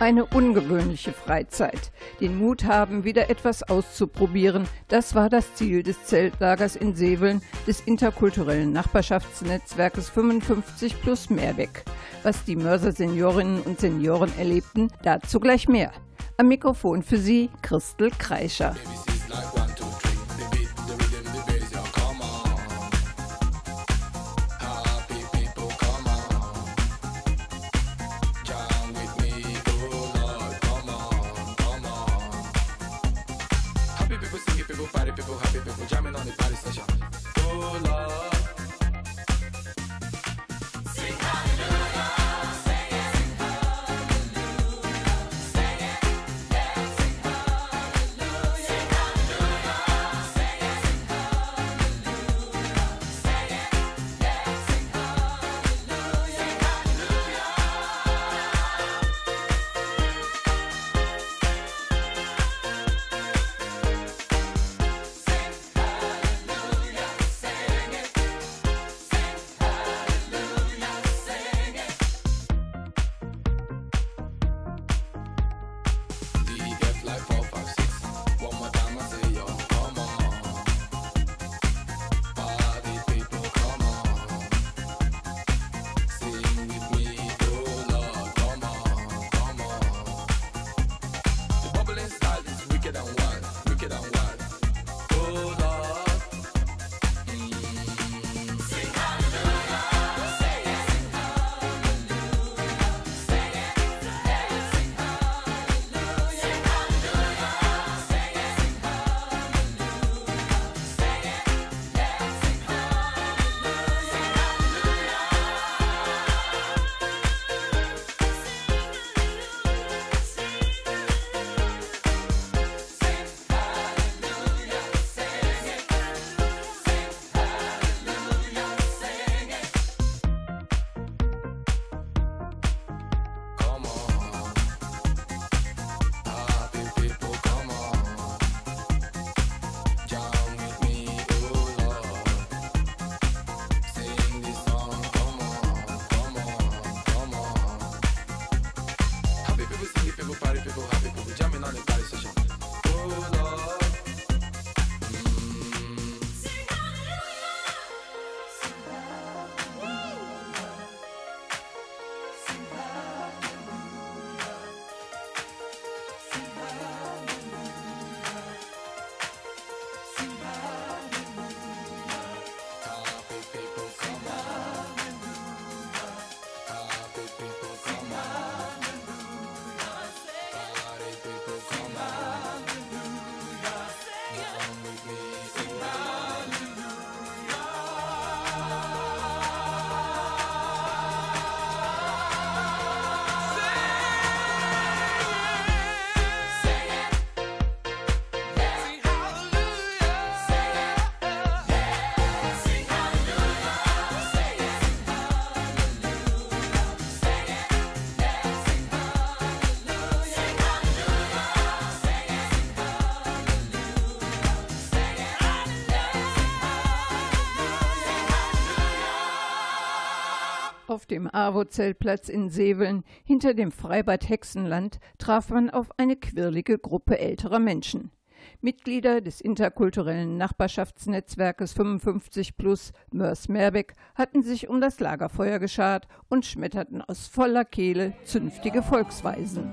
Eine ungewöhnliche Freizeit. Den Mut haben, wieder etwas auszuprobieren. Das war das Ziel des Zeltlagers in Seveln des interkulturellen Nachbarschaftsnetzwerkes 55 plus Mehrweg. Was die Mörser Seniorinnen und Senioren erlebten, dazu gleich mehr. Am Mikrofon für Sie Christel Kreischer. Dem AWO-Zeltplatz in Seveln hinter dem Freibad Hexenland traf man auf eine quirlige Gruppe älterer Menschen. Mitglieder des interkulturellen Nachbarschaftsnetzwerkes 55 Plus Mörs Meerbeck hatten sich um das Lagerfeuer geschart und schmetterten aus voller Kehle zünftige Volksweisen.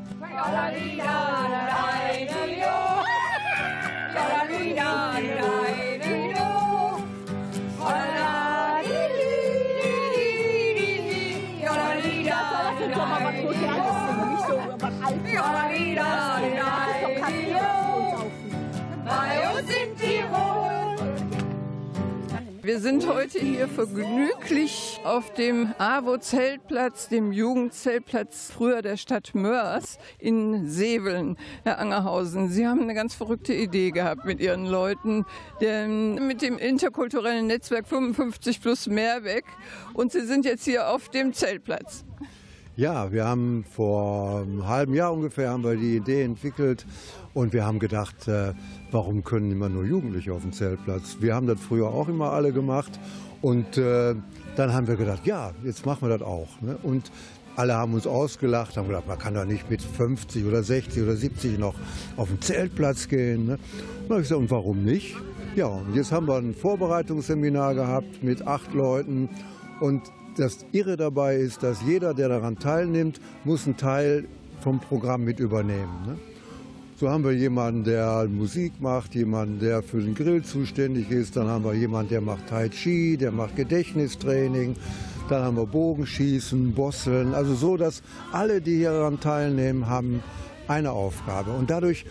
Wir sind heute hier vergnüglich auf dem AWO-Zeltplatz, dem Jugendzeltplatz früher der Stadt Mörs in Seveln, Herr Angerhausen. Sie haben eine ganz verrückte Idee gehabt mit Ihren Leuten, denn mit dem interkulturellen Netzwerk 55 plus Mehrweg und Sie sind jetzt hier auf dem Zeltplatz. Ja, wir haben vor einem halben Jahr ungefähr haben wir die Idee entwickelt und wir haben gedacht, äh, warum können immer nur Jugendliche auf dem Zeltplatz? Wir haben das früher auch immer alle gemacht und äh, dann haben wir gedacht, ja, jetzt machen wir das auch. Ne? Und Alle haben uns ausgelacht, haben gedacht, man kann doch nicht mit 50 oder 60 oder 70 noch auf den Zeltplatz gehen. Ne? Und ich gesagt, und warum nicht? Ja, und jetzt haben wir ein Vorbereitungsseminar gehabt mit acht Leuten und das Irre dabei ist, dass jeder, der daran teilnimmt, muss einen Teil vom Programm mit übernehmen. Ne? So haben wir jemanden, der Musik macht, jemanden, der für den Grill zuständig ist, dann haben wir jemanden, der macht Tai Chi, der macht Gedächtnistraining, dann haben wir Bogenschießen, Bosseln, also so, dass alle, die hier daran teilnehmen, haben eine Aufgabe. Und dadurch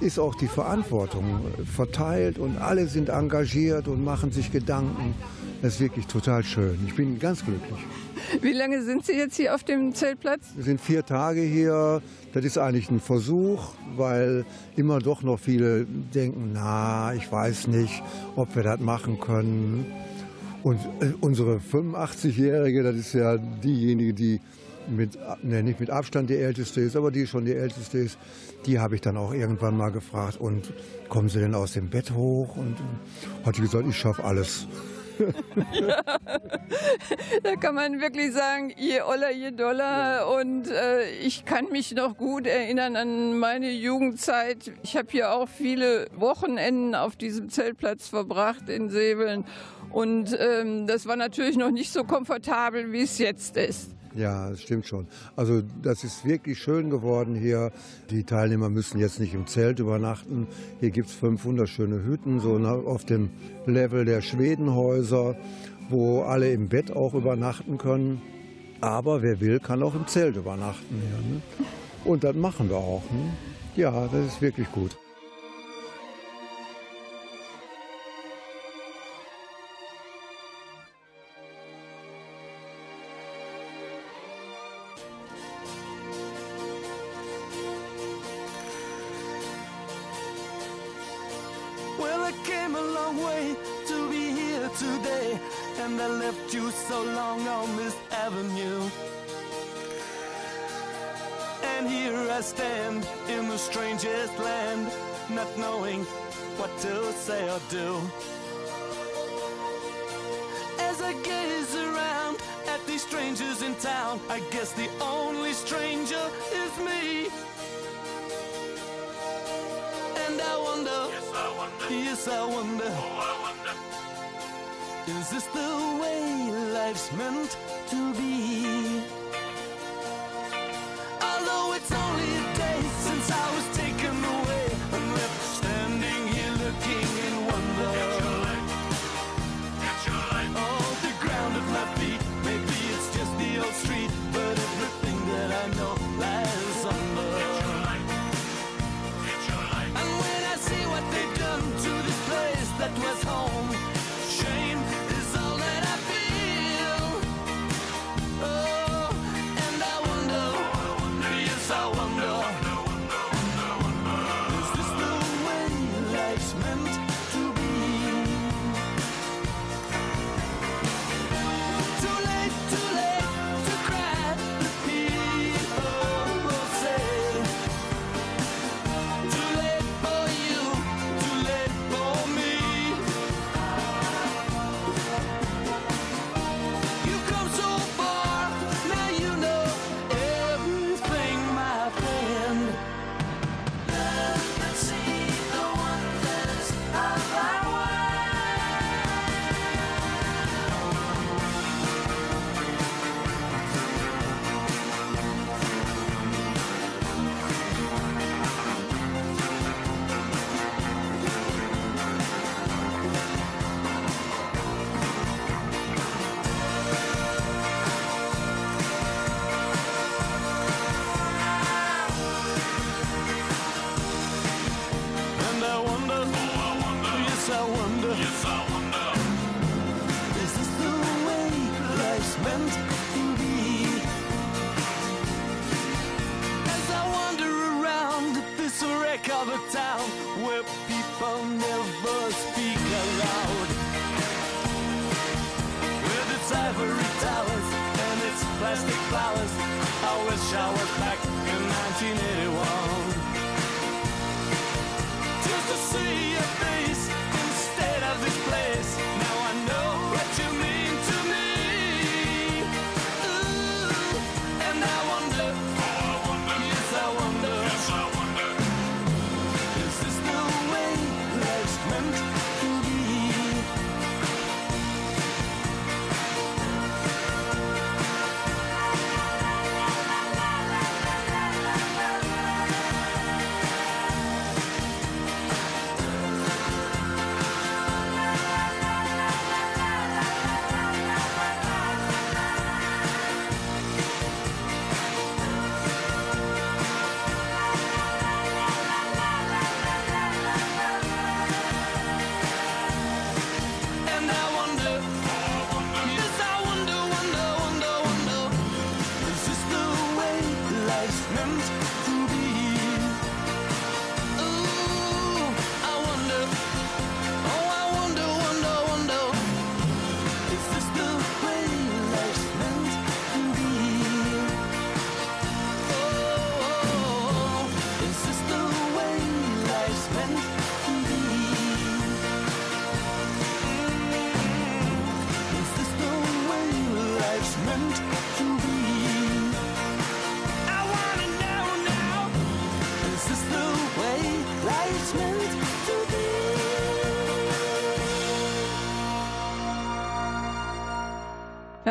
ist auch die Verantwortung verteilt und alle sind engagiert und machen sich Gedanken. Das ist wirklich total schön. Ich bin ganz glücklich. Wie lange sind Sie jetzt hier auf dem Zeltplatz? Wir sind vier Tage hier. Das ist eigentlich ein Versuch, weil immer doch noch viele denken, na, ich weiß nicht, ob wir das machen können. Und äh, unsere 85-Jährige, das ist ja diejenige, die mit, ne, nicht mit Abstand die älteste ist, aber die schon die älteste ist, die habe ich dann auch irgendwann mal gefragt, und kommen Sie denn aus dem Bett hoch? Und äh, hat die gesagt, ich schaffe alles. Ja. Da kann man wirklich sagen, je oller, je doller. Und äh, ich kann mich noch gut erinnern an meine Jugendzeit. Ich habe hier auch viele Wochenenden auf diesem Zeltplatz verbracht in Säbeln. Und ähm, das war natürlich noch nicht so komfortabel, wie es jetzt ist. Ja, das stimmt schon. Also das ist wirklich schön geworden hier. Die Teilnehmer müssen jetzt nicht im Zelt übernachten. Hier gibt es fünf wunderschöne Hütten, so auf dem Level der Schwedenhäuser, wo alle im Bett auch übernachten können. Aber wer will, kann auch im Zelt übernachten hier. Ne? Und das machen wir auch. Ne? Ja, das ist wirklich gut.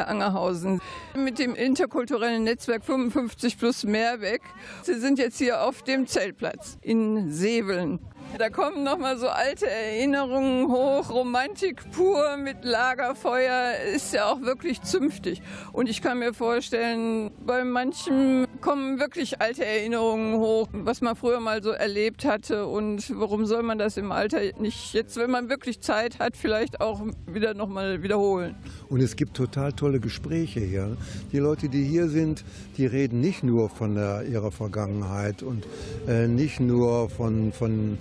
Angerhausen, mit dem interkulturellen Netzwerk 55 plus Mehrweg. Sie sind jetzt hier auf dem Zeltplatz in Seveln. Da kommen noch mal so alte Erinnerungen hoch, Romantik pur mit Lagerfeuer ist ja auch wirklich zünftig. Und ich kann mir vorstellen, bei manchen kommen wirklich alte Erinnerungen hoch, was man früher mal so erlebt hatte und warum soll man das im Alter nicht jetzt, wenn man wirklich Zeit hat, vielleicht auch wieder noch mal wiederholen. Und es gibt total tolle Gespräche hier. Die Leute, die hier sind, die reden nicht nur von der, ihrer Vergangenheit und äh, nicht nur von, von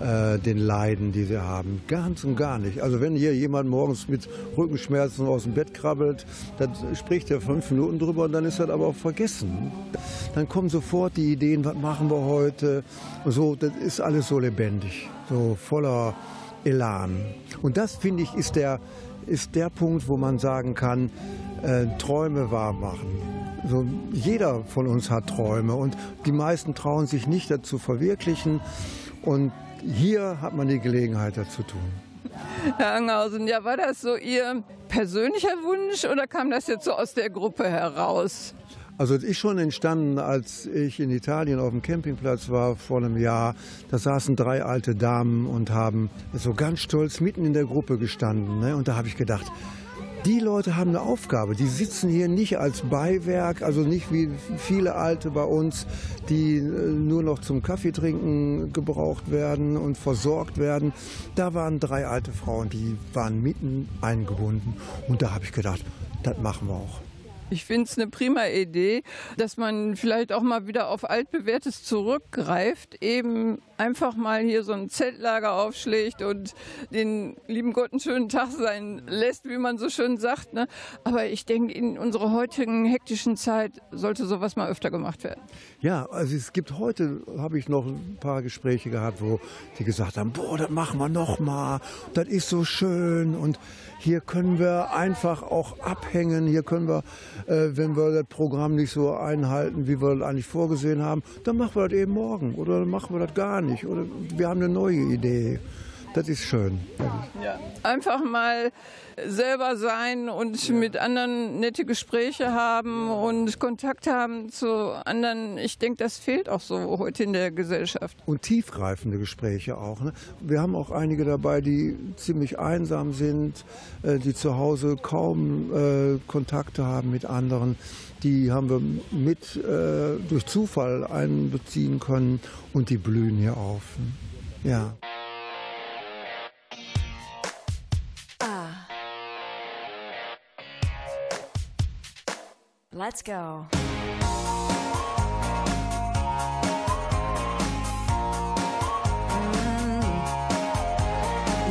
äh, den Leiden, die sie haben. Ganz und gar nicht. Also wenn hier jemand morgens mit Rückenschmerzen aus dem Bett krabbelt, dann spricht er fünf Minuten drüber und dann ist das aber auch vergessen. Dann kommen sofort die Ideen, was machen wir heute? Und so, das ist alles so lebendig, so voller Elan. Und das, finde ich, ist der, ist der Punkt, wo man sagen kann, äh, Träume wahr machen. So, jeder von uns hat Träume und die meisten trauen sich nicht dazu verwirklichen. Und hier hat man die Gelegenheit dazu tun. Herr Angerhausen, ja, war das so Ihr persönlicher Wunsch oder kam das jetzt so aus der Gruppe heraus? Also es ist schon entstanden, als ich in Italien auf dem Campingplatz war vor einem Jahr. Da saßen drei alte Damen und haben so ganz stolz mitten in der Gruppe gestanden. Ne? Und da habe ich gedacht, die Leute haben eine Aufgabe. Die sitzen hier nicht als Beiwerk, also nicht wie viele Alte bei uns, die äh, nur noch zum Kaffeetrinken gebraucht werden und versorgt werden. Da waren drei alte Frauen, die waren mitten eingebunden. Und da habe ich gedacht, das machen wir auch. Ich finde es eine prima Idee, dass man vielleicht auch mal wieder auf altbewährtes zurückgreift, eben einfach mal hier so ein Zeltlager aufschlägt und den lieben Gott einen schönen Tag sein lässt, wie man so schön sagt. Ne? Aber ich denke, in unserer heutigen hektischen Zeit sollte sowas mal öfter gemacht werden. Ja, also es gibt heute, habe ich noch ein paar Gespräche gehabt, wo die gesagt haben, boah, das machen wir noch mal, das ist so schön und hier können wir einfach auch abhängen, hier können wir, wenn wir das Programm nicht so einhalten, wie wir das eigentlich vorgesehen haben, dann machen wir das eben morgen oder dann machen wir das gar nicht oder wir haben eine neue Idee. Das ist schön. Ja. Einfach mal selber sein und mit anderen nette Gespräche haben und Kontakt haben zu anderen. Ich denke, das fehlt auch so heute in der Gesellschaft. Und tiefgreifende Gespräche auch. Ne? Wir haben auch einige dabei, die ziemlich einsam sind, äh, die zu Hause kaum äh, Kontakte haben mit anderen. Die haben wir mit äh, durch Zufall einbeziehen können und die blühen hier auf. Ja. Let's go. Mm.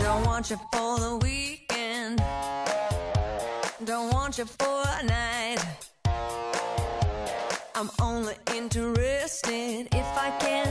Don't want you for the weekend. Don't want you for a night. I'm only interested if I can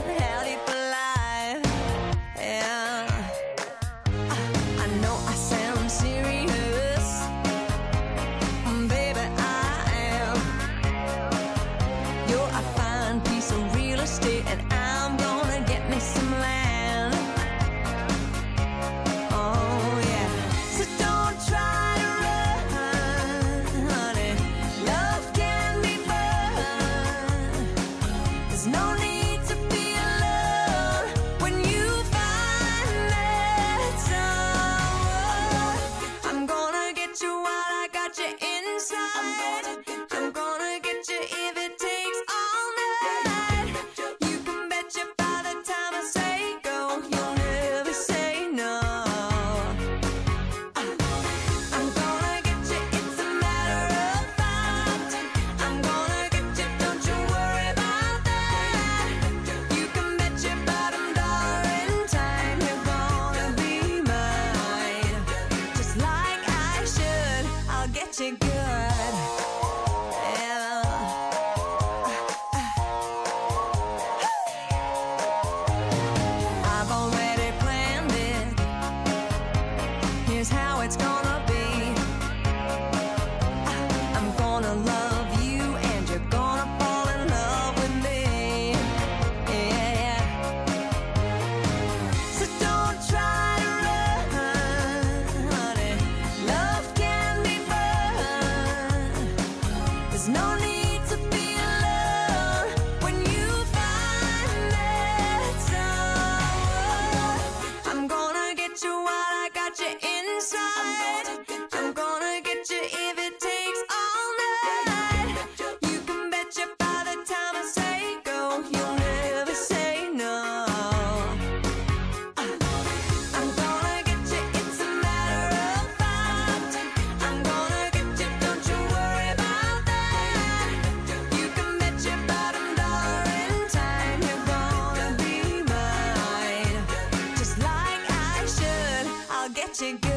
what you got.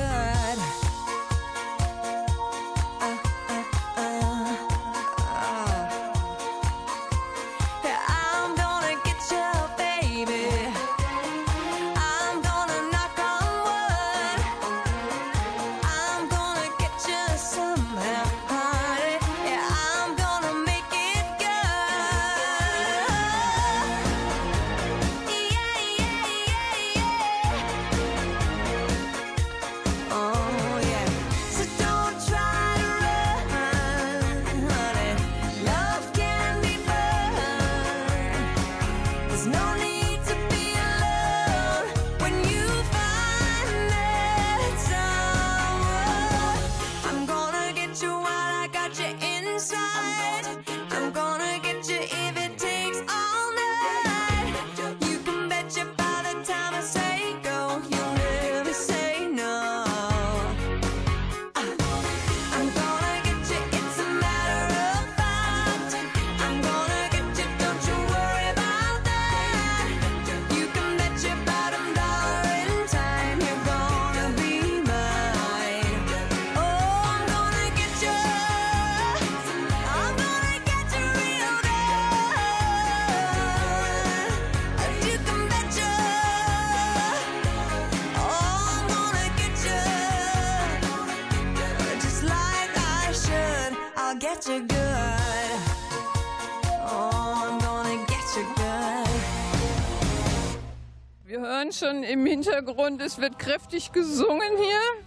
Hören schon im Hintergrund, es wird kräftig gesungen hier.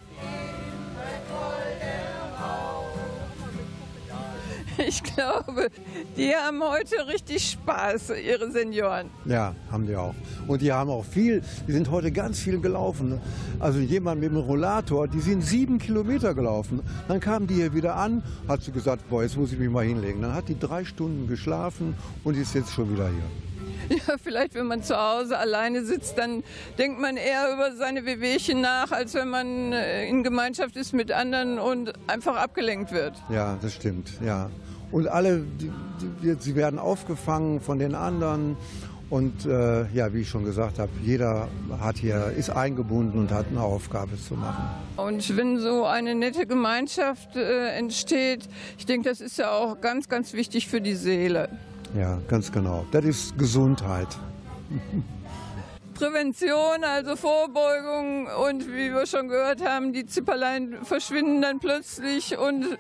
Ich glaube, die haben heute richtig Spaß, ihre Senioren. Ja, haben die auch. Und die haben auch viel, die sind heute ganz viel gelaufen. ne? Also jemand mit dem Rollator, die sind sieben Kilometer gelaufen. Dann kamen die hier wieder an, hat sie gesagt, boah, jetzt muss ich mich mal hinlegen. Dann hat die drei Stunden geschlafen und ist jetzt schon wieder hier. Ja, vielleicht, wenn man zu Hause alleine sitzt, dann denkt man eher über seine Wehwehchen nach, als wenn man äh, in Gemeinschaft ist mit anderen und einfach abgelenkt wird. Ja, das stimmt, ja. Und alle, die, die, sie werden aufgefangen von den anderen. Und äh, ja, wie ich schon gesagt habe, jeder hat hier, ist eingebunden und hat eine Aufgabe zu machen. Und wenn so eine nette Gemeinschaft äh, entsteht, ich denke, das ist ja auch ganz, ganz wichtig für die Seele. Ja, ganz genau. Das ist Gesundheit. Prävention, also Vorbeugung und wie wir schon gehört haben, die Zipperlein verschwinden dann plötzlich und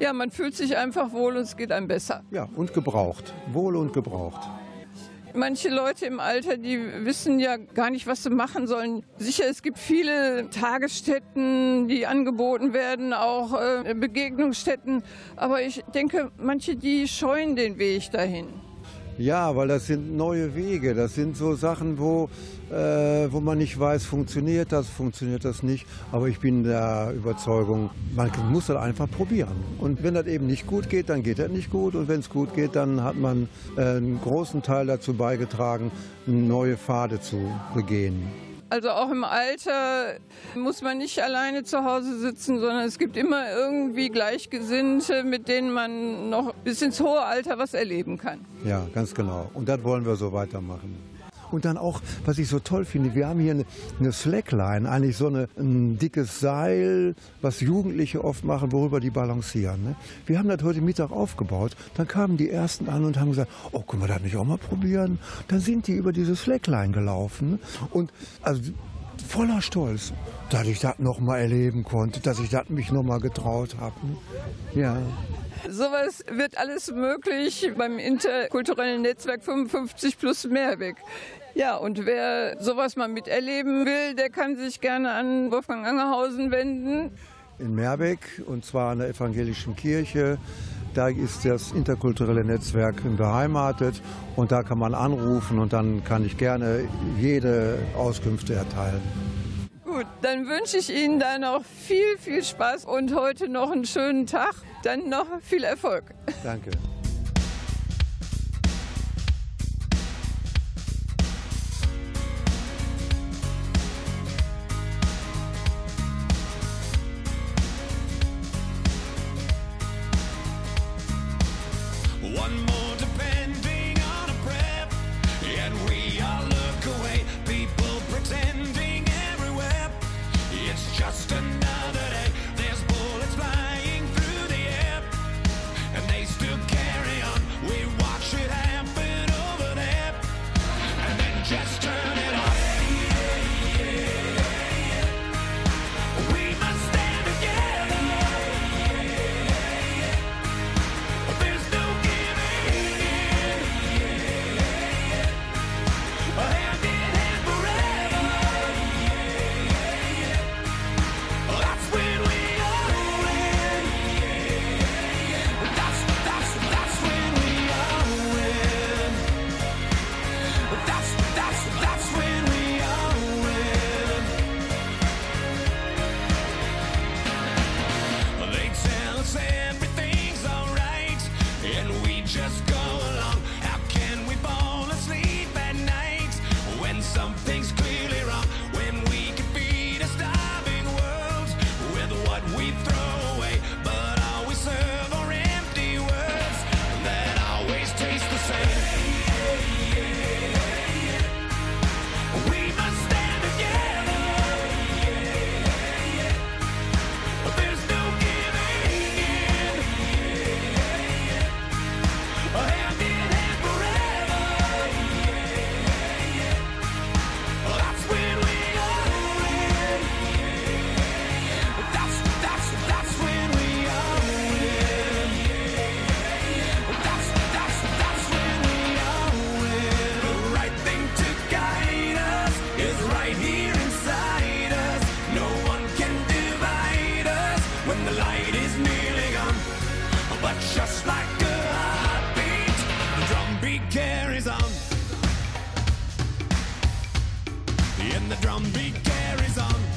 ja, man fühlt sich einfach wohl und es geht einem besser. Ja, und gebraucht. Wohl und gebraucht. Manche Leute im Alter, die wissen ja gar nicht, was sie machen sollen. Sicher, es gibt viele Tagesstätten, die angeboten werden, auch äh, Begegnungsstätten. Aber ich denke, manche, die scheuen den Weg dahin. Ja, weil das sind neue Wege. Das sind so Sachen, wo, äh, wo man nicht weiß, funktioniert das, funktioniert das nicht. Aber ich bin der Überzeugung, man muss das einfach probieren. Und wenn das eben nicht gut geht, dann geht das nicht gut. Und wenn es gut geht, dann hat man äh, einen großen Teil dazu beigetragen, neue Pfade zu begehen. Also auch im Alter muss man nicht alleine zu Hause sitzen, sondern es gibt immer irgendwie Gleichgesinnte, mit denen man noch bis ins hohe Alter was erleben kann. Ja, ganz genau. Und das wollen wir so weitermachen. Und dann auch, was ich so toll finde, wir haben hier eine, eine Slackline, eigentlich so eine, ein dickes Seil, was Jugendliche oft machen, worüber die balancieren. Ne? Wir haben das heute Mittag aufgebaut. Dann kamen die Ersten an und haben gesagt, oh, können wir das nicht auch mal probieren? Dann sind die über diese Slackline gelaufen. Und also voller Stolz, dass ich das noch mal erleben konnte, dass ich das mich noch mal getraut habe. ne? Ja. Sowas wird alles möglich beim interkulturellen Netzwerk 55 plus Mehrweg. Ja, und wer sowas mal miterleben will, der kann sich gerne an Wolfgang Angerhausen wenden. in Meerbeck und zwar an der evangelischen Kirche. Da ist das interkulturelle Netzwerk beheimatet und da kann man anrufen und dann kann ich gerne jede Auskünfte erteilen. Gut, dann wünsche ich Ihnen da noch viel, viel Spaß und heute noch einen schönen Tag. Dann noch viel Erfolg. Danke. nearly gone, but just like a heartbeat, the drumbeat carries on. And the drumbeat carries on.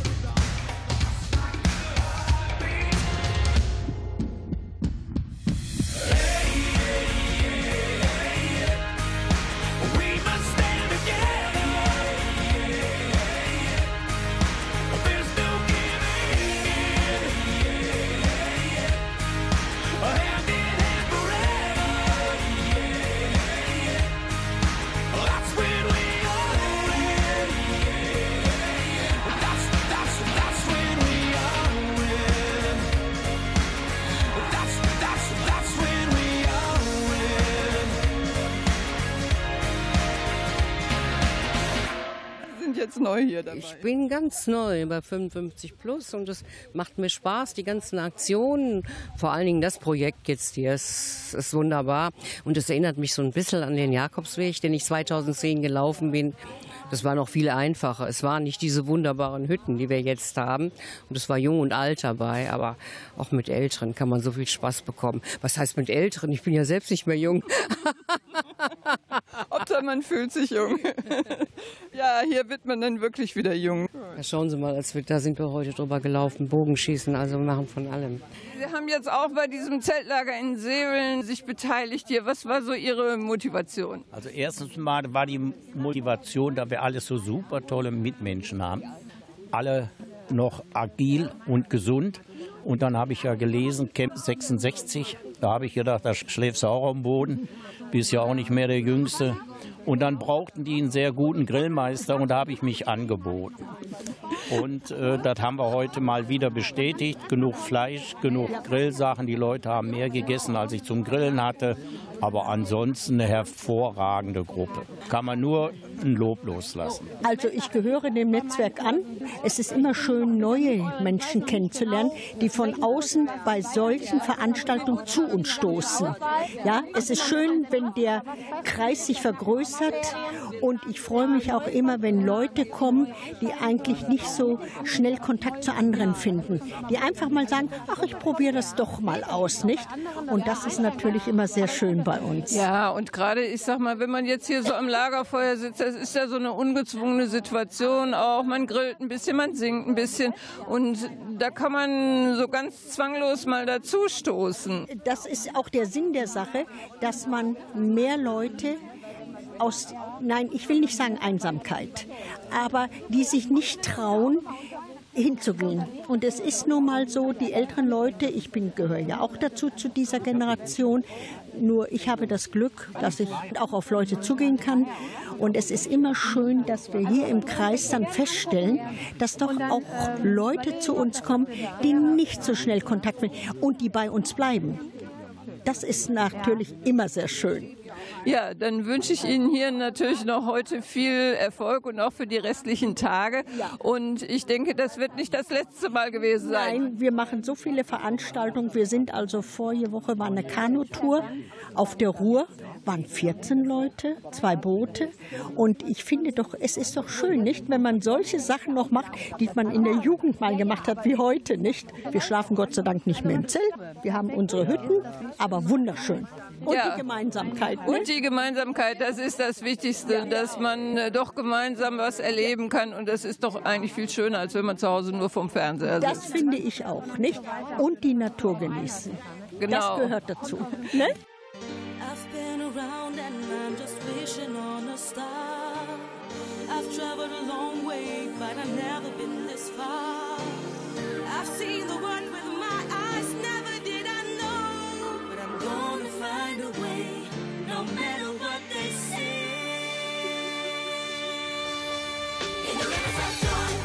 Neu hier dabei. Ich bin ganz neu bei 55 Plus und es macht mir Spaß, die ganzen Aktionen. Vor allen Dingen das Projekt jetzt hier ist, ist wunderbar. Und es erinnert mich so ein bisschen an den Jakobsweg, den ich 2010 gelaufen bin. Das war noch viel einfacher. Es waren nicht diese wunderbaren Hütten, die wir jetzt haben. Und es war jung und alt dabei. Aber auch mit Älteren kann man so viel Spaß bekommen. Was heißt mit Älteren? Ich bin ja selbst nicht mehr jung. Hauptsache, man fühlt sich jung. ja, hier wird man dann wirklich wieder jung. Ja, schauen Sie mal, wir, da sind wir heute drüber gelaufen. Bogenschießen, also wir machen von allem. Sie haben jetzt auch bei diesem Zeltlager in Seveln sich beteiligt hier. Was war so Ihre Motivation? Also erstens mal war die Motivation, da wir alles so super tolle Mitmenschen haben. Alle noch agil und gesund. Und dann habe ich ja gelesen, Camp 66, da habe ich gedacht, da schläfst du auch am Boden, bist ja auch nicht mehr der Jüngste. Und dann brauchten die einen sehr guten Grillmeister und da habe ich mich angeboten. Und äh, das haben wir heute mal wieder bestätigt. Genug Fleisch, genug Grillsachen. Die Leute haben mehr gegessen, als ich zum Grillen hatte. Aber ansonsten eine hervorragende Gruppe. Kann man nur ein Lob loslassen. Also ich gehöre dem Netzwerk an. Es ist immer schön, neue Menschen kennenzulernen, die von außen bei solchen Veranstaltungen zu uns stoßen. Ja, es ist schön, wenn der Kreis sich vergrößert und ich freue mich auch immer, wenn Leute kommen, die eigentlich nicht so schnell Kontakt zu anderen finden, die einfach mal sagen, ach, ich probiere das doch mal aus, nicht? Und das ist natürlich immer sehr schön bei uns. Ja, und gerade, ich sag mal, wenn man jetzt hier so am Lagerfeuer sitzt, das ist ja so eine ungezwungene Situation auch. Man grillt ein bisschen, man singt ein bisschen und da kann man so ganz zwanglos mal dazu stoßen. Das ist auch der Sinn der Sache, dass man mehr Leute aus, nein, ich will nicht sagen Einsamkeit, aber die sich nicht trauen, hinzugehen. Und es ist nun mal so, die älteren Leute, ich bin, gehöre ja auch dazu, zu dieser Generation, nur ich habe das Glück, dass ich auch auf Leute zugehen kann. Und es ist immer schön, dass wir hier im Kreis dann feststellen, dass doch auch Leute zu uns kommen, die nicht so schnell Kontakt will und die bei uns bleiben. Das ist natürlich immer sehr schön. Ja, dann wünsche ich Ihnen hier natürlich noch heute viel Erfolg und auch für die restlichen Tage. Und ich denke, das wird nicht das letzte Mal gewesen sein. Nein, wir machen so viele Veranstaltungen. Wir sind also vorige Woche war eine Kanutour auf der Ruhr, waren 14 Leute, zwei Boote. Und ich finde doch, es ist doch schön, nicht, wenn man solche Sachen noch macht, die man in der Jugend mal gemacht hat, wie heute, nicht? Wir schlafen Gott sei Dank nicht mehr im Zelt. Wir haben unsere Hütten, aber wunderschön. Und Ja. die Gemeinsamkeit. Ne? Und die Gemeinsamkeit, das ist das Wichtigste, dass man äh, doch gemeinsam was erleben kann. Und das ist doch eigentlich viel schöner, als wenn man zu Hause nur vom Fernseher das sitzt. finde ich auch, nicht? Und die Natur genießen. Genau. Das gehört dazu. Ne? I've been around and I'm just wishing on a star. I've traveled a long way, but I've never been this far. I've seen the world with my eyes, never did I know. But I'm gonna find a way, no matter what they say. In the rivers of joy,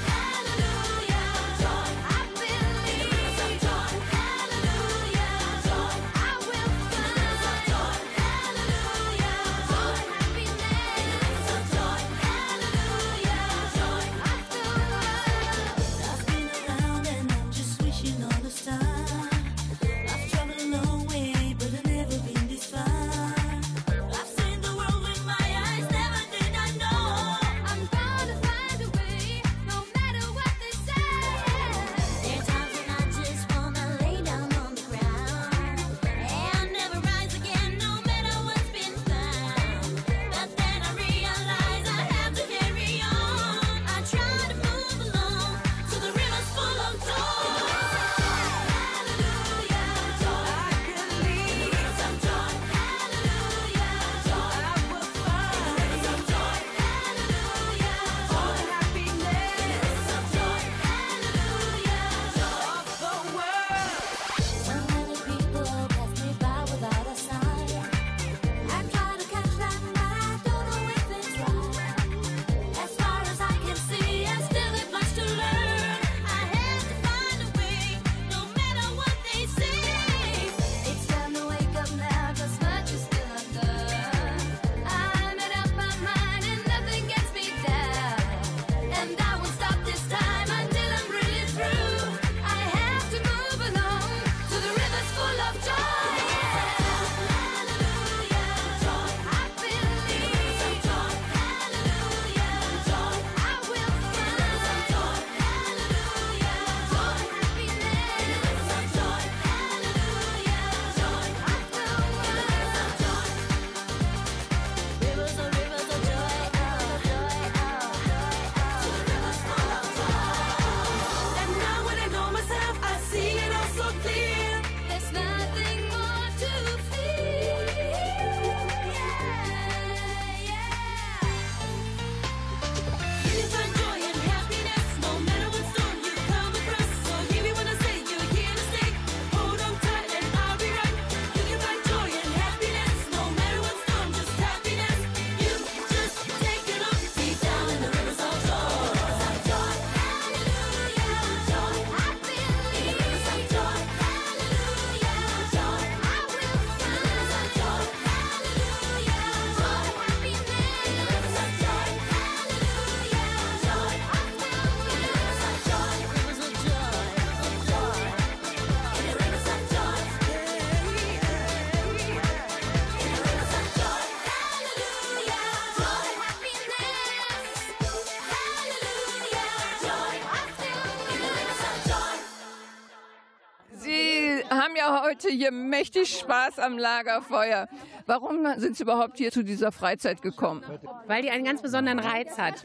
heute hier mächtig Spaß am Lagerfeuer. Warum sind Sie überhaupt hier zu dieser Freizeit gekommen? weil die einen ganz besonderen Reiz hat.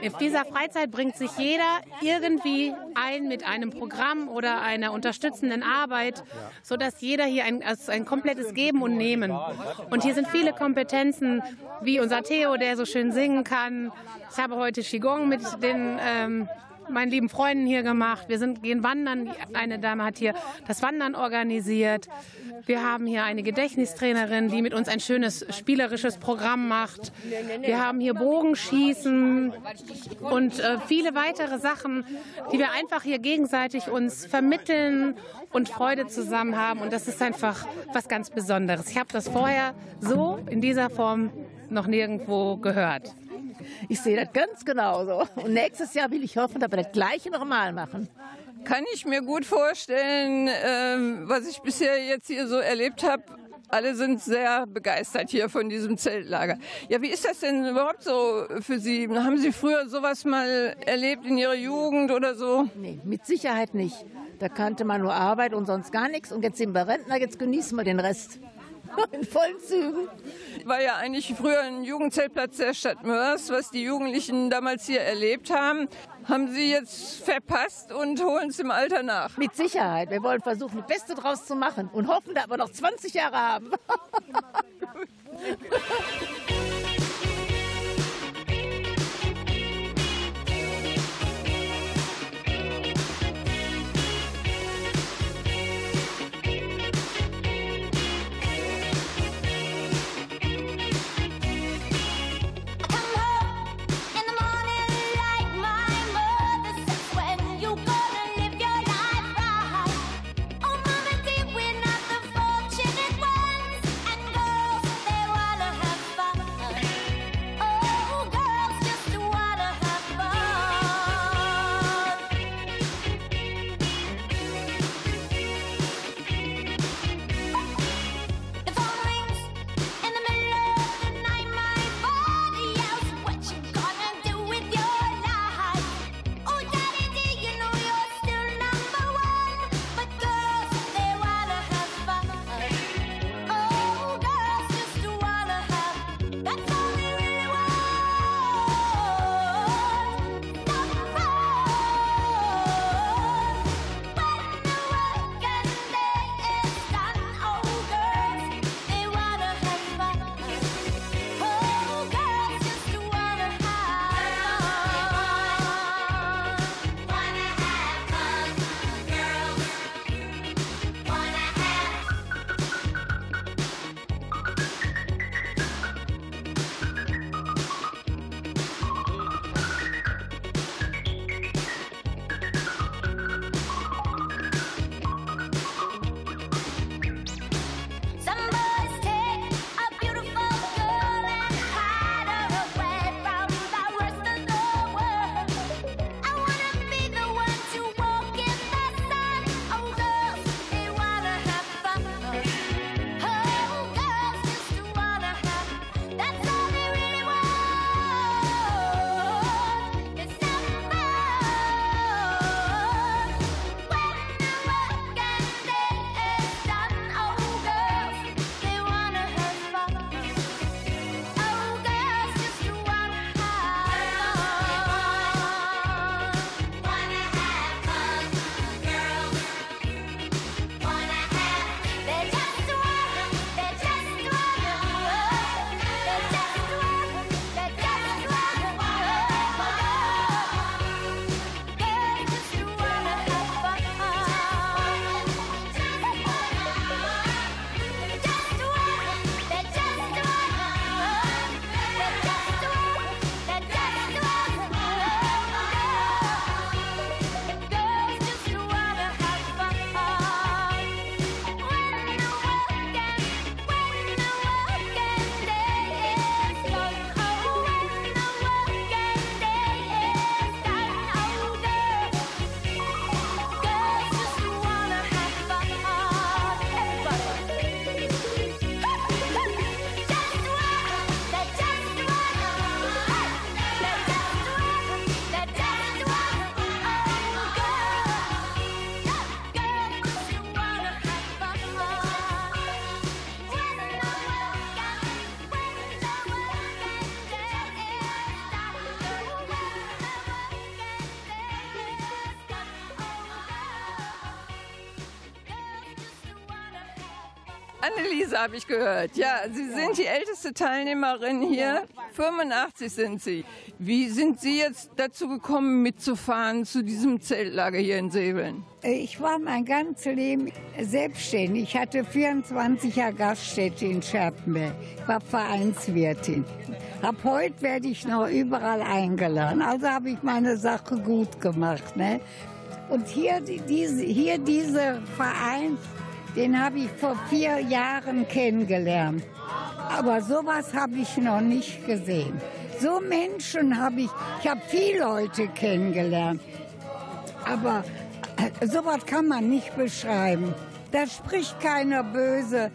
In dieser Freizeit bringt sich jeder irgendwie ein mit einem Programm oder einer unterstützenden Arbeit, sodass jeder hier ein, also ein komplettes Geben und Nehmen. Und hier sind viele Kompetenzen, wie unser Theo, der so schön singen kann. Ich habe heute Qigong mit den ähm, meinen lieben Freunden hier gemacht. Wir sind, gehen wandern. Eine Dame hat hier das Wandern organisiert. Wir haben hier eine Gedächtnistrainerin, die mit uns ein schönes spielerisches Programm macht. Wir haben hier Bogenschießen und äh, viele weitere Sachen, die wir einfach hier gegenseitig uns vermitteln und Freude zusammen haben. Und das ist einfach was ganz Besonderes. Ich habe das vorher so in dieser Form noch nirgendwo gehört. Ich sehe das ganz genauso. Und nächstes Jahr will ich hoffen, dass wir das gleiche nochmal machen. Kann ich mir gut vorstellen, ähm, was ich bisher jetzt hier so erlebt habe. Alle sind sehr begeistert hier von diesem Zeltlager. Ja, wie ist das denn überhaupt so für Sie? Haben Sie früher sowas mal erlebt in Ihrer Jugend oder so? Nee, mit Sicherheit nicht. Da kannte man nur Arbeit und sonst gar nichts. Und jetzt sind wir Rentner, jetzt genießen wir den Rest. In vollen Zügen. War ja eigentlich früher ein Jugendzeltplatz der Stadt Mörs, was die Jugendlichen damals hier erlebt haben. Haben Sie jetzt verpasst und holen es im Alter nach? Mit Sicherheit. Wir wollen versuchen, das Beste draus zu machen und hoffen, dass wir noch 20 Jahre haben. habe ich gehört. Ja, Sie sind die älteste Teilnehmerin hier. 85 sind Sie. Wie sind Sie jetzt dazu gekommen, mitzufahren zu diesem Zeltlager hier in Säbeln? Ich war mein ganzes Leben selbstständig. Ich hatte 24er Gaststätte in Scherpenberg. Ich war Vereinswirtin. Ab heute werde ich noch überall eingeladen. Also habe ich meine Sache gut gemacht. Ne? Und hier, die- diese, hier dieser Verein, den habe ich vor vier Jahren kennengelernt. Aber sowas habe ich noch nicht gesehen. So Menschen habe ich, ich habe viele Leute kennengelernt. Aber äh, sowas kann man nicht beschreiben. Da spricht keiner böse.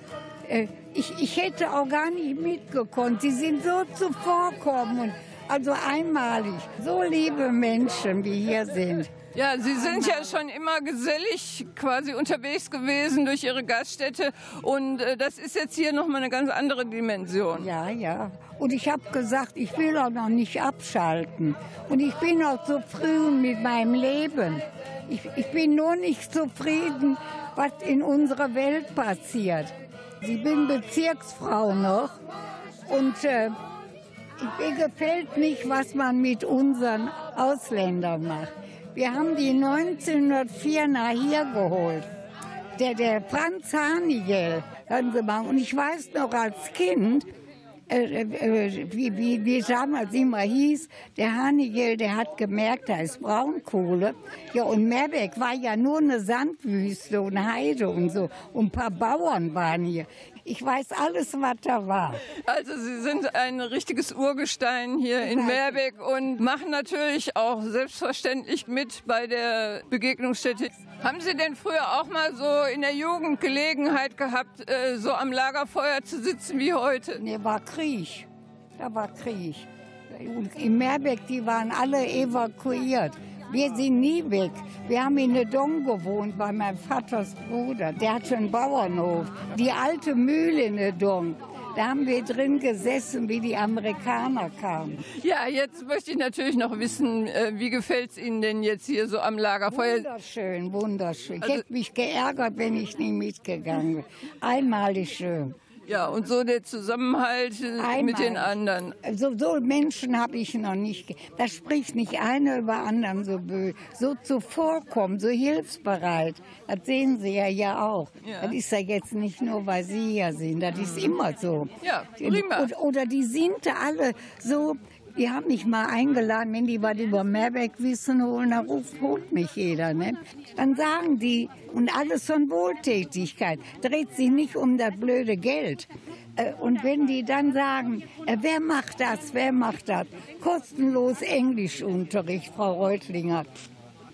Äh, Ich, ich hätte auch gar nicht mitgekonnt. Sie sind so zuvorkommend, also einmalig. So liebe Menschen, die hier sind. Ja, Sie sind ja schon immer gesellig quasi unterwegs gewesen durch Ihre Gaststätte und äh, das ist jetzt hier nochmal eine ganz andere Dimension. Ja, ja. Und ich habe gesagt, ich will auch noch nicht abschalten. Und ich bin auch zufrieden mit meinem Leben. Ich, ich bin nur nicht zufrieden, was in unserer Welt passiert. Ich bin Bezirksfrau noch und äh, mir gefällt nicht, was man mit unseren Ausländern macht. Wir haben die 1904 nach hier geholt. Der, der Franz Hanigel, hören Sie mal, und ich weiß noch als Kind, äh, äh, wie, wie, wie damals immer hieß, der Hanigel, der hat gemerkt, da ist Braunkohle. Ja, und Meerbeck war ja nur eine Sandwüste und Heide und so. Und ein paar Bauern waren hier. Ich weiß alles, was da war. Also Sie sind ein richtiges Urgestein hier in Meerbeck und machen natürlich auch selbstverständlich mit bei der Begegnungsstätte. Haben Sie denn früher auch mal so in der Jugend Gelegenheit gehabt, äh, so am Lagerfeuer zu sitzen wie heute? Nee, war Krieg. Da war Krieg. Und in Meerbeck, die waren alle evakuiert. Wir sind nie weg. Wir haben in der Dong gewohnt bei meinem Vaters Bruder. Der hatte einen Bauernhof. Die alte Mühle in der Dong. Da haben wir drin gesessen, wie die Amerikaner kamen. Ja, jetzt möchte ich natürlich noch wissen, äh, wie gefällt es Ihnen denn jetzt hier so am Lagerfeuer? Wunderschön, wunderschön. Also Ich hätte mich geärgert, wenn ich nie mitgegangen wäre. Einmalig schön. Ja, und so der Zusammenhalt äh, mit den anderen. So, so Menschen habe ich noch nicht. Da spricht nicht einer über anderen so böse. So zuvorkommen, so hilfsbereit. Das sehen Sie ja hier auch. Ja. Das ist ja jetzt nicht nur, weil Sie hier sind. Das ist immer so. Ja, prima. Oder, oder die sind alle so. Die haben mich mal eingeladen, wenn die was über Meerbeck wissen wollen, dann ruft, holt mich jeder. Ne? Dann sagen die, und alles von Wohltätigkeit, dreht sich nicht um das blöde Geld. Äh, Und wenn die dann sagen, äh, wer macht das, wer macht das? Kostenlos Englischunterricht, Frau Reutlinger.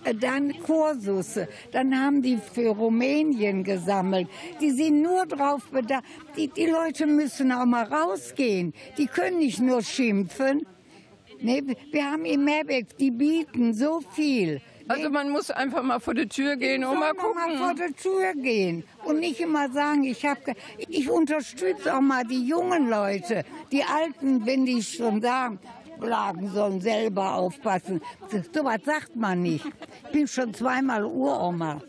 Äh, Dann Kursusse, dann haben die für Rumänien gesammelt. Die sind nur drauf bedacht. Die, die Leute müssen auch mal rausgehen. Die können nicht nur schimpfen. Nee, wir haben in Meerbeck, die bieten so viel. Also man muss einfach mal vor die Tür gehen und mal gucken. mal vor der Tür gehen und nicht immer sagen, ich habe, ich unterstütze auch mal die jungen Leute, die Alten, wenn die schon sagen, Blagen sollen selber aufpassen. So was sagt man nicht. Ich bin schon zweimal Uroma.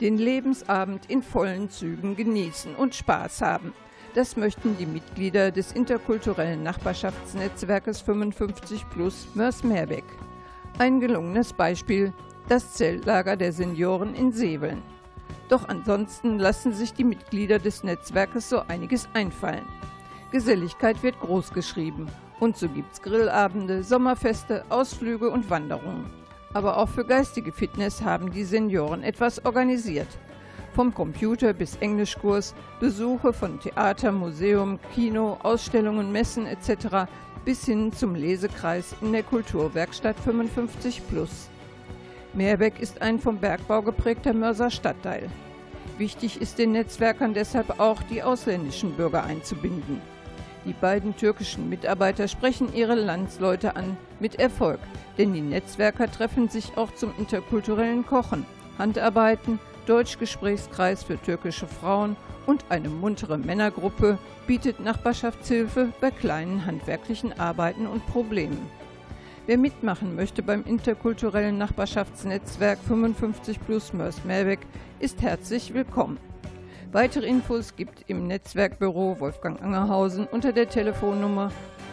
Den Lebensabend in vollen Zügen genießen und Spaß haben. Das möchten die Mitglieder des interkulturellen Nachbarschaftsnetzwerkes 55 Plus Mörs-Meerbeck. Ein gelungenes Beispiel, das Zeltlager der Senioren in Seveln. Doch ansonsten lassen sich die Mitglieder des Netzwerkes so einiges einfallen. Geselligkeit wird groß geschrieben und so gibt's Grillabende, Sommerfeste, Ausflüge und Wanderungen. Aber auch für geistige Fitness haben die Senioren etwas organisiert. Vom Computer bis Englischkurs, Besuche von Theater, Museum, Kino, Ausstellungen, Messen etc. bis hin zum Lesekreis in der Kulturwerkstatt 55 Plus. Meerbeck ist ein vom Bergbau geprägter Mörser Stadtteil. Wichtig ist den Netzwerkern deshalb auch, die ausländischen Bürger einzubinden. Die beiden türkischen Mitarbeiter sprechen ihre Landsleute an, mit Erfolg, denn die Netzwerker treffen sich auch zum interkulturellen Kochen, Handarbeiten, Deutschgesprächskreis für türkische Frauen und eine muntere Männergruppe bietet Nachbarschaftshilfe bei kleinen handwerklichen Arbeiten und Problemen. Wer mitmachen möchte beim interkulturellen Nachbarschaftsnetzwerk 55 Plus Mörs Meerbeck, ist herzlich willkommen. Weitere Infos gibt im Netzwerkbüro Wolfgang Angerhausen unter der Telefonnummer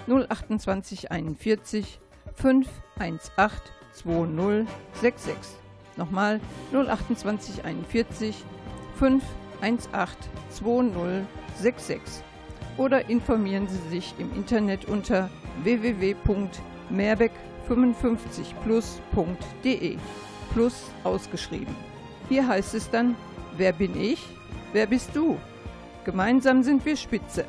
028 41 518 2066. Nochmal 028 41 518 2066. Oder informieren Sie sich im Internet unter www.meerbeck55plus.de. Plus ausgeschrieben. Hier heißt es dann, wer bin ich? Wer bist du? Gemeinsam sind wir Spitze.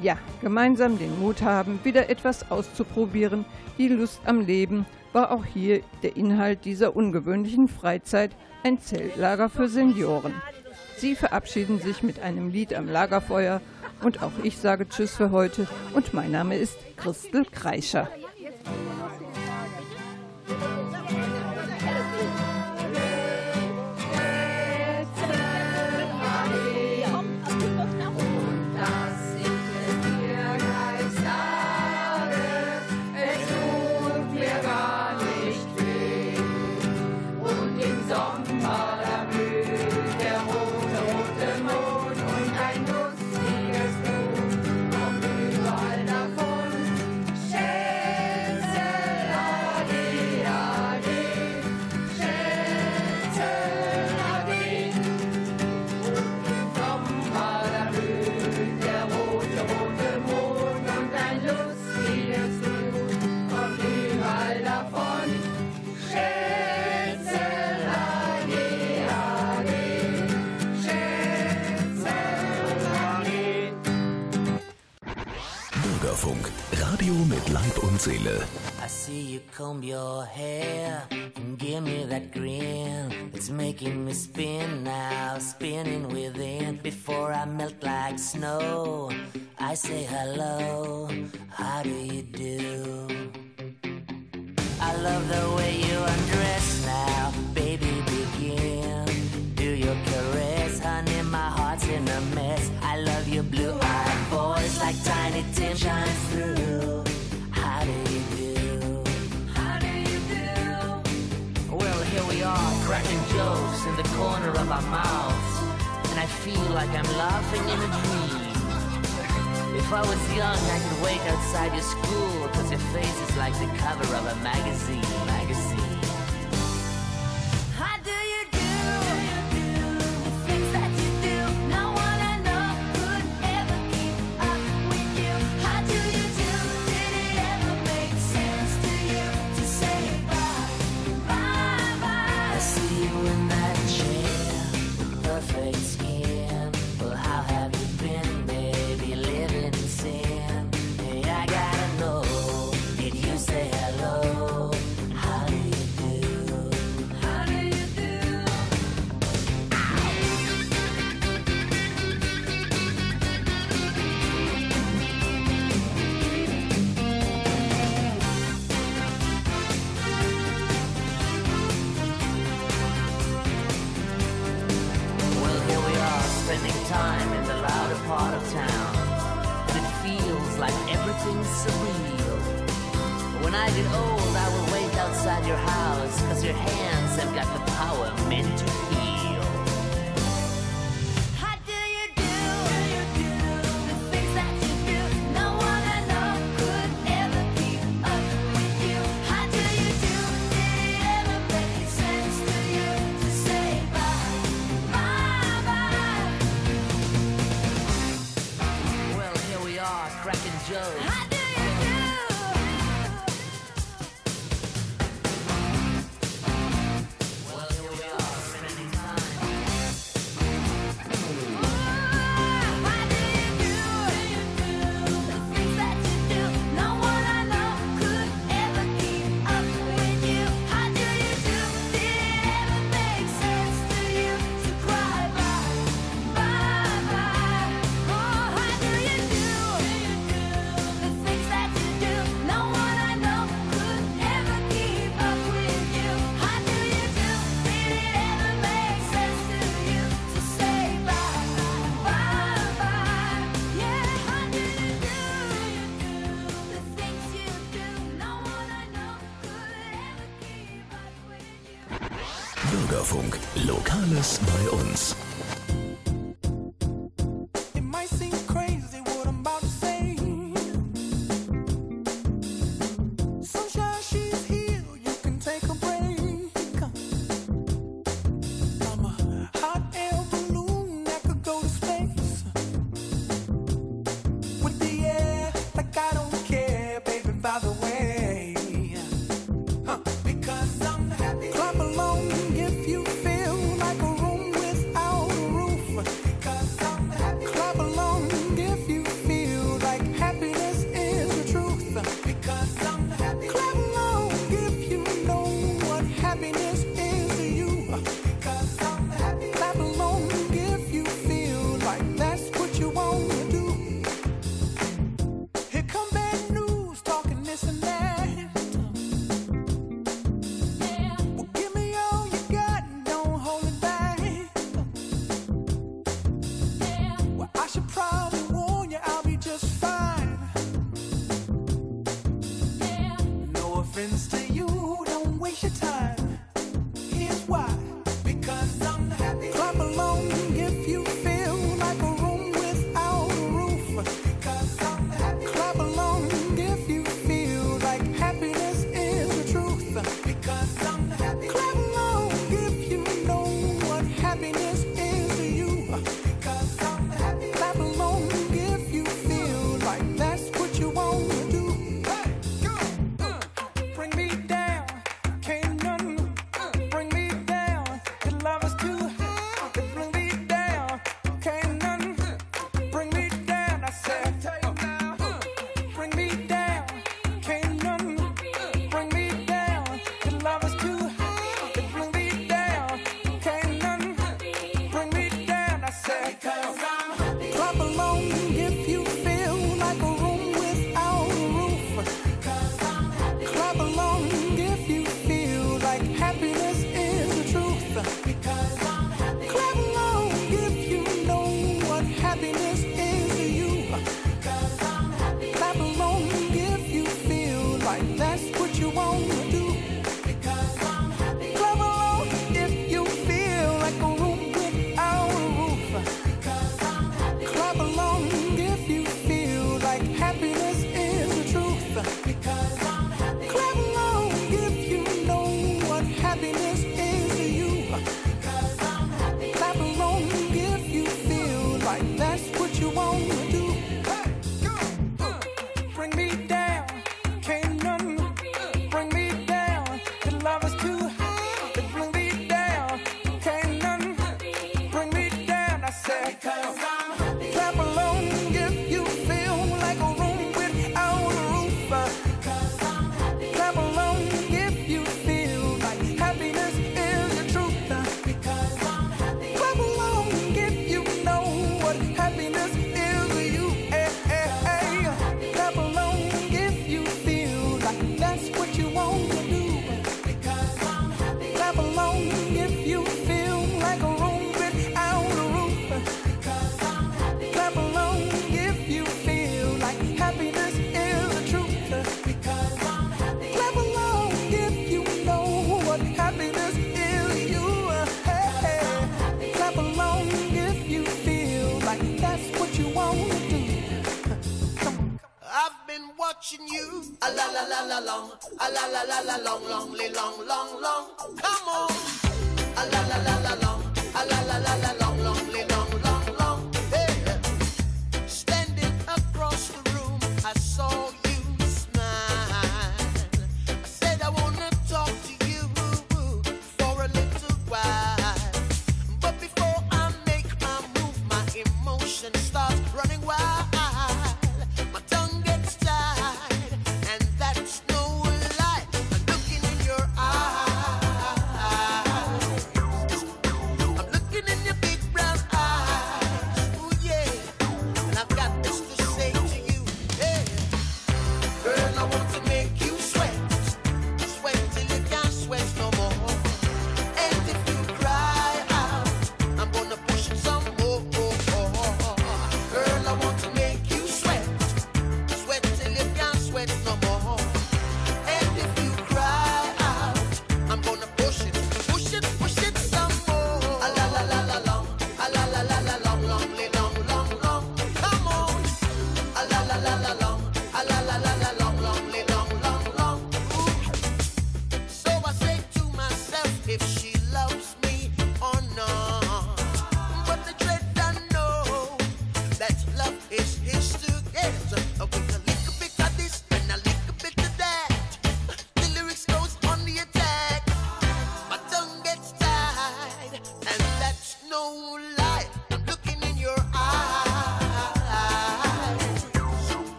Ja, gemeinsam den Mut haben, wieder etwas auszuprobieren, die Lust am Leben war auch hier der Inhalt dieser ungewöhnlichen Freizeit, ein Zeltlager für Senioren. Sie verabschieden sich mit einem Lied am Lagerfeuer und auch ich sage Tschüss für heute und mein Name ist Christel Kreischer. Und Seele. I see you comb your hair and give me that grin. It's making me spin now, spinning within. Before I melt like snow, I say hello. How do you do? I love the way you undress now, baby. Begin. Do your caress, honey. My heart's in a mess. I love your blue-eyed voice like tiny Tim shines through. Corner of our mouths, and I feel like I'm laughing in a dream. If I was young, I could wait outside your school, cause your face is like the cover of a magazine, magazine. Surreal. When I get old, I will wait outside your house, cause your hands have got the power meant to